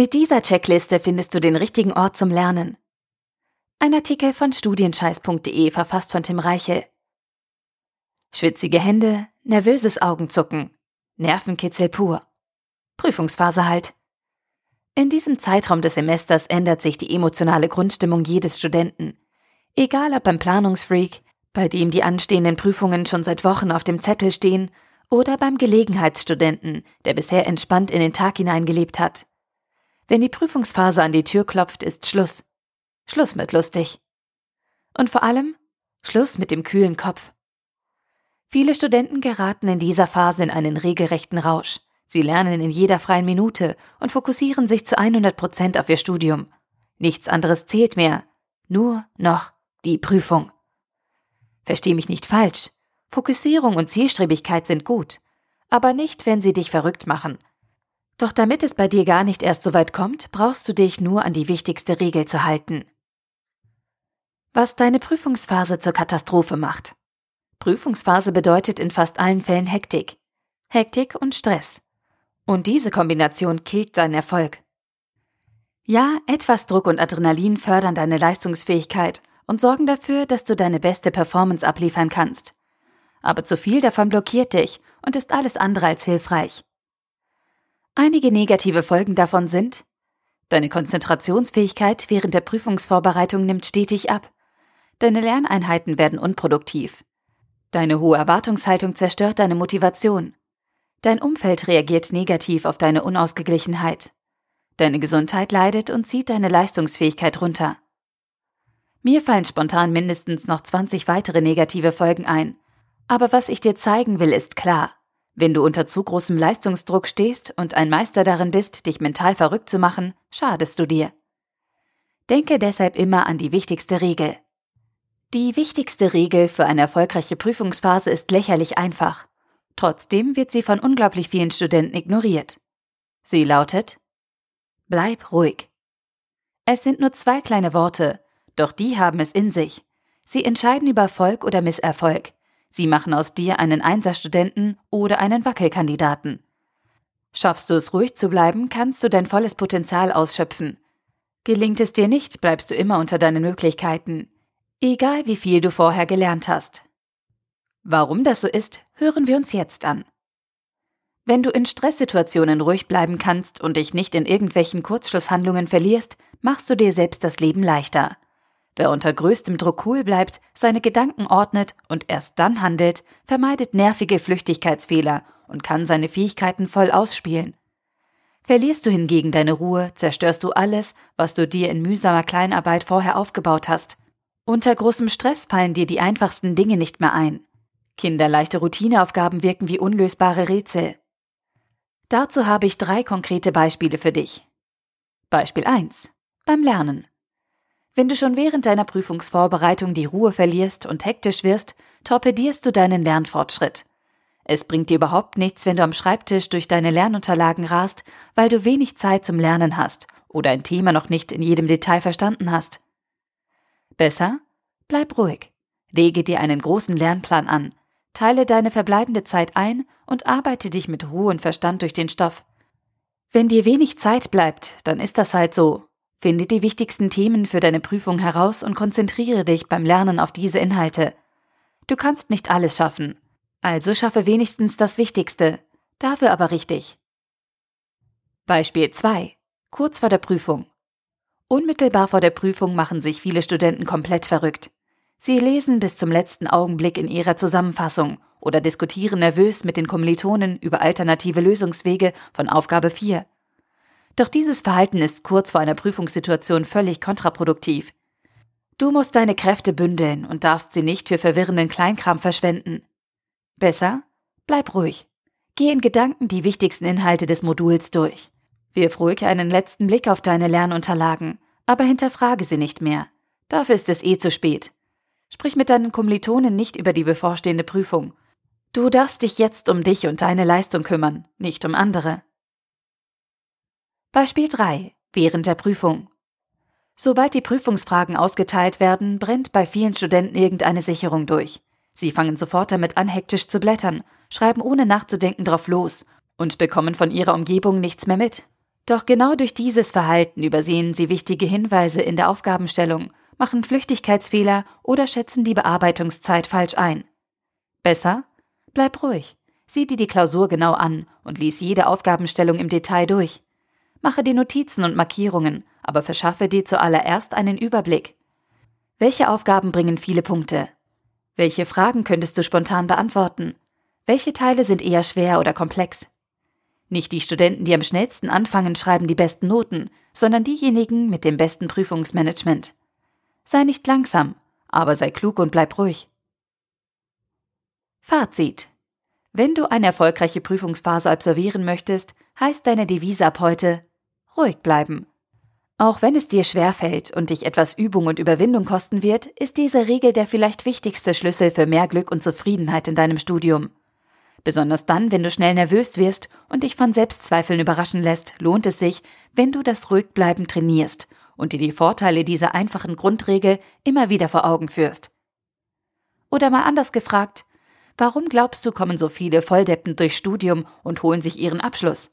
Mit dieser Checkliste findest du den richtigen Ort zum Lernen. Ein Artikel von studienscheiß.de verfasst von Tim Reichel. Schwitzige Hände, nervöses Augenzucken, Nervenkitzel pur. Prüfungsphase halt. In diesem Zeitraum des Semesters ändert sich die emotionale Grundstimmung jedes Studenten. Egal ob beim Planungsfreak, bei dem die anstehenden Prüfungen schon seit Wochen auf dem Zettel stehen, oder beim Gelegenheitsstudenten, der bisher entspannt in den Tag hineingelebt hat. Wenn die Prüfungsphase an die Tür klopft, ist Schluss. Schluss mit lustig. Und vor allem Schluss mit dem kühlen Kopf. Viele Studenten geraten in dieser Phase in einen regelrechten Rausch. Sie lernen in jeder freien Minute und fokussieren sich zu 100 Prozent auf ihr Studium. Nichts anderes zählt mehr. Nur noch die Prüfung. Versteh mich nicht falsch. Fokussierung und Zielstrebigkeit sind gut. Aber nicht, wenn sie dich verrückt machen doch damit es bei dir gar nicht erst so weit kommt, brauchst du dich nur an die wichtigste Regel zu halten. Was deine Prüfungsphase zur Katastrophe macht. Prüfungsphase bedeutet in fast allen Fällen Hektik. Hektik und Stress. Und diese Kombination killt deinen Erfolg. Ja, etwas Druck und Adrenalin fördern deine Leistungsfähigkeit und sorgen dafür, dass du deine beste Performance abliefern kannst. Aber zu viel davon blockiert dich und ist alles andere als hilfreich. Einige negative Folgen davon sind, deine Konzentrationsfähigkeit während der Prüfungsvorbereitung nimmt stetig ab, deine Lerneinheiten werden unproduktiv, deine hohe Erwartungshaltung zerstört deine Motivation, dein Umfeld reagiert negativ auf deine Unausgeglichenheit, deine Gesundheit leidet und zieht deine Leistungsfähigkeit runter. Mir fallen spontan mindestens noch 20 weitere negative Folgen ein, aber was ich dir zeigen will, ist klar. Wenn du unter zu großem Leistungsdruck stehst und ein Meister darin bist, dich mental verrückt zu machen, schadest du dir. Denke deshalb immer an die wichtigste Regel. Die wichtigste Regel für eine erfolgreiche Prüfungsphase ist lächerlich einfach. Trotzdem wird sie von unglaublich vielen Studenten ignoriert. Sie lautet Bleib ruhig. Es sind nur zwei kleine Worte, doch die haben es in sich. Sie entscheiden über Erfolg oder Misserfolg, Sie machen aus dir einen Einserstudenten oder einen Wackelkandidaten. Schaffst du es ruhig zu bleiben, kannst du dein volles Potenzial ausschöpfen. Gelingt es dir nicht, bleibst du immer unter deinen Möglichkeiten, egal wie viel du vorher gelernt hast. Warum das so ist, hören wir uns jetzt an. Wenn du in Stresssituationen ruhig bleiben kannst und dich nicht in irgendwelchen Kurzschlusshandlungen verlierst, machst du dir selbst das Leben leichter. Wer unter größtem Druck cool bleibt, seine Gedanken ordnet und erst dann handelt, vermeidet nervige Flüchtigkeitsfehler und kann seine Fähigkeiten voll ausspielen. Verlierst du hingegen deine Ruhe, zerstörst du alles, was du dir in mühsamer Kleinarbeit vorher aufgebaut hast. Unter großem Stress fallen dir die einfachsten Dinge nicht mehr ein. Kinderleichte Routineaufgaben wirken wie unlösbare Rätsel. Dazu habe ich drei konkrete Beispiele für dich. Beispiel 1. Beim Lernen. Wenn du schon während deiner Prüfungsvorbereitung die Ruhe verlierst und hektisch wirst, torpedierst du deinen Lernfortschritt. Es bringt dir überhaupt nichts, wenn du am Schreibtisch durch deine Lernunterlagen rast, weil du wenig Zeit zum Lernen hast oder ein Thema noch nicht in jedem Detail verstanden hast. Besser? Bleib ruhig. Lege dir einen großen Lernplan an, teile deine verbleibende Zeit ein und arbeite dich mit Ruhe und Verstand durch den Stoff. Wenn dir wenig Zeit bleibt, dann ist das halt so, Finde die wichtigsten Themen für deine Prüfung heraus und konzentriere dich beim Lernen auf diese Inhalte. Du kannst nicht alles schaffen, also schaffe wenigstens das Wichtigste, dafür aber richtig. Beispiel 2. Kurz vor der Prüfung. Unmittelbar vor der Prüfung machen sich viele Studenten komplett verrückt. Sie lesen bis zum letzten Augenblick in ihrer Zusammenfassung oder diskutieren nervös mit den Kommilitonen über alternative Lösungswege von Aufgabe 4. Doch dieses Verhalten ist kurz vor einer Prüfungssituation völlig kontraproduktiv. Du musst deine Kräfte bündeln und darfst sie nicht für verwirrenden Kleinkram verschwenden. Besser, bleib ruhig. Geh in Gedanken die wichtigsten Inhalte des Moduls durch. Wirf ruhig einen letzten Blick auf deine Lernunterlagen, aber hinterfrage sie nicht mehr. Dafür ist es eh zu spät. Sprich mit deinen Kommilitonen nicht über die bevorstehende Prüfung. Du darfst dich jetzt um dich und deine Leistung kümmern, nicht um andere. Beispiel 3. Während der Prüfung. Sobald die Prüfungsfragen ausgeteilt werden, brennt bei vielen Studenten irgendeine Sicherung durch. Sie fangen sofort damit an, hektisch zu blättern, schreiben ohne nachzudenken drauf los und bekommen von ihrer Umgebung nichts mehr mit. Doch genau durch dieses Verhalten übersehen sie wichtige Hinweise in der Aufgabenstellung, machen Flüchtigkeitsfehler oder schätzen die Bearbeitungszeit falsch ein. Besser? Bleib ruhig. Sieh dir die Klausur genau an und lies jede Aufgabenstellung im Detail durch. Mache die Notizen und Markierungen, aber verschaffe dir zuallererst einen Überblick. Welche Aufgaben bringen viele Punkte? Welche Fragen könntest du spontan beantworten? Welche Teile sind eher schwer oder komplex? Nicht die Studenten, die am schnellsten anfangen, schreiben die besten Noten, sondern diejenigen mit dem besten Prüfungsmanagement. Sei nicht langsam, aber sei klug und bleib ruhig. Fazit. Wenn du eine erfolgreiche Prüfungsphase absolvieren möchtest, heißt deine Devise ab heute ruhig bleiben. Auch wenn es dir schwerfällt und dich etwas Übung und Überwindung kosten wird, ist diese Regel der vielleicht wichtigste Schlüssel für mehr Glück und Zufriedenheit in deinem Studium. Besonders dann, wenn du schnell nervös wirst und dich von Selbstzweifeln überraschen lässt, lohnt es sich, wenn du das Ruhigbleiben trainierst und dir die Vorteile dieser einfachen Grundregel immer wieder vor Augen führst. Oder mal anders gefragt, warum glaubst du, kommen so viele Volldeppen durchs Studium und holen sich ihren Abschluss?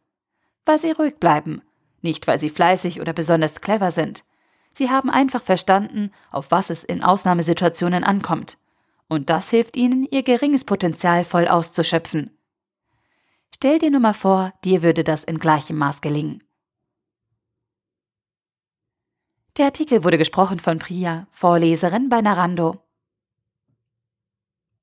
Weil sie ruhig bleiben, nicht weil sie fleißig oder besonders clever sind. Sie haben einfach verstanden, auf was es in Ausnahmesituationen ankommt und das hilft ihnen, ihr geringes Potenzial voll auszuschöpfen. Stell dir nur mal vor, dir würde das in gleichem Maß gelingen. Der Artikel wurde gesprochen von Priya, Vorleserin bei Narando.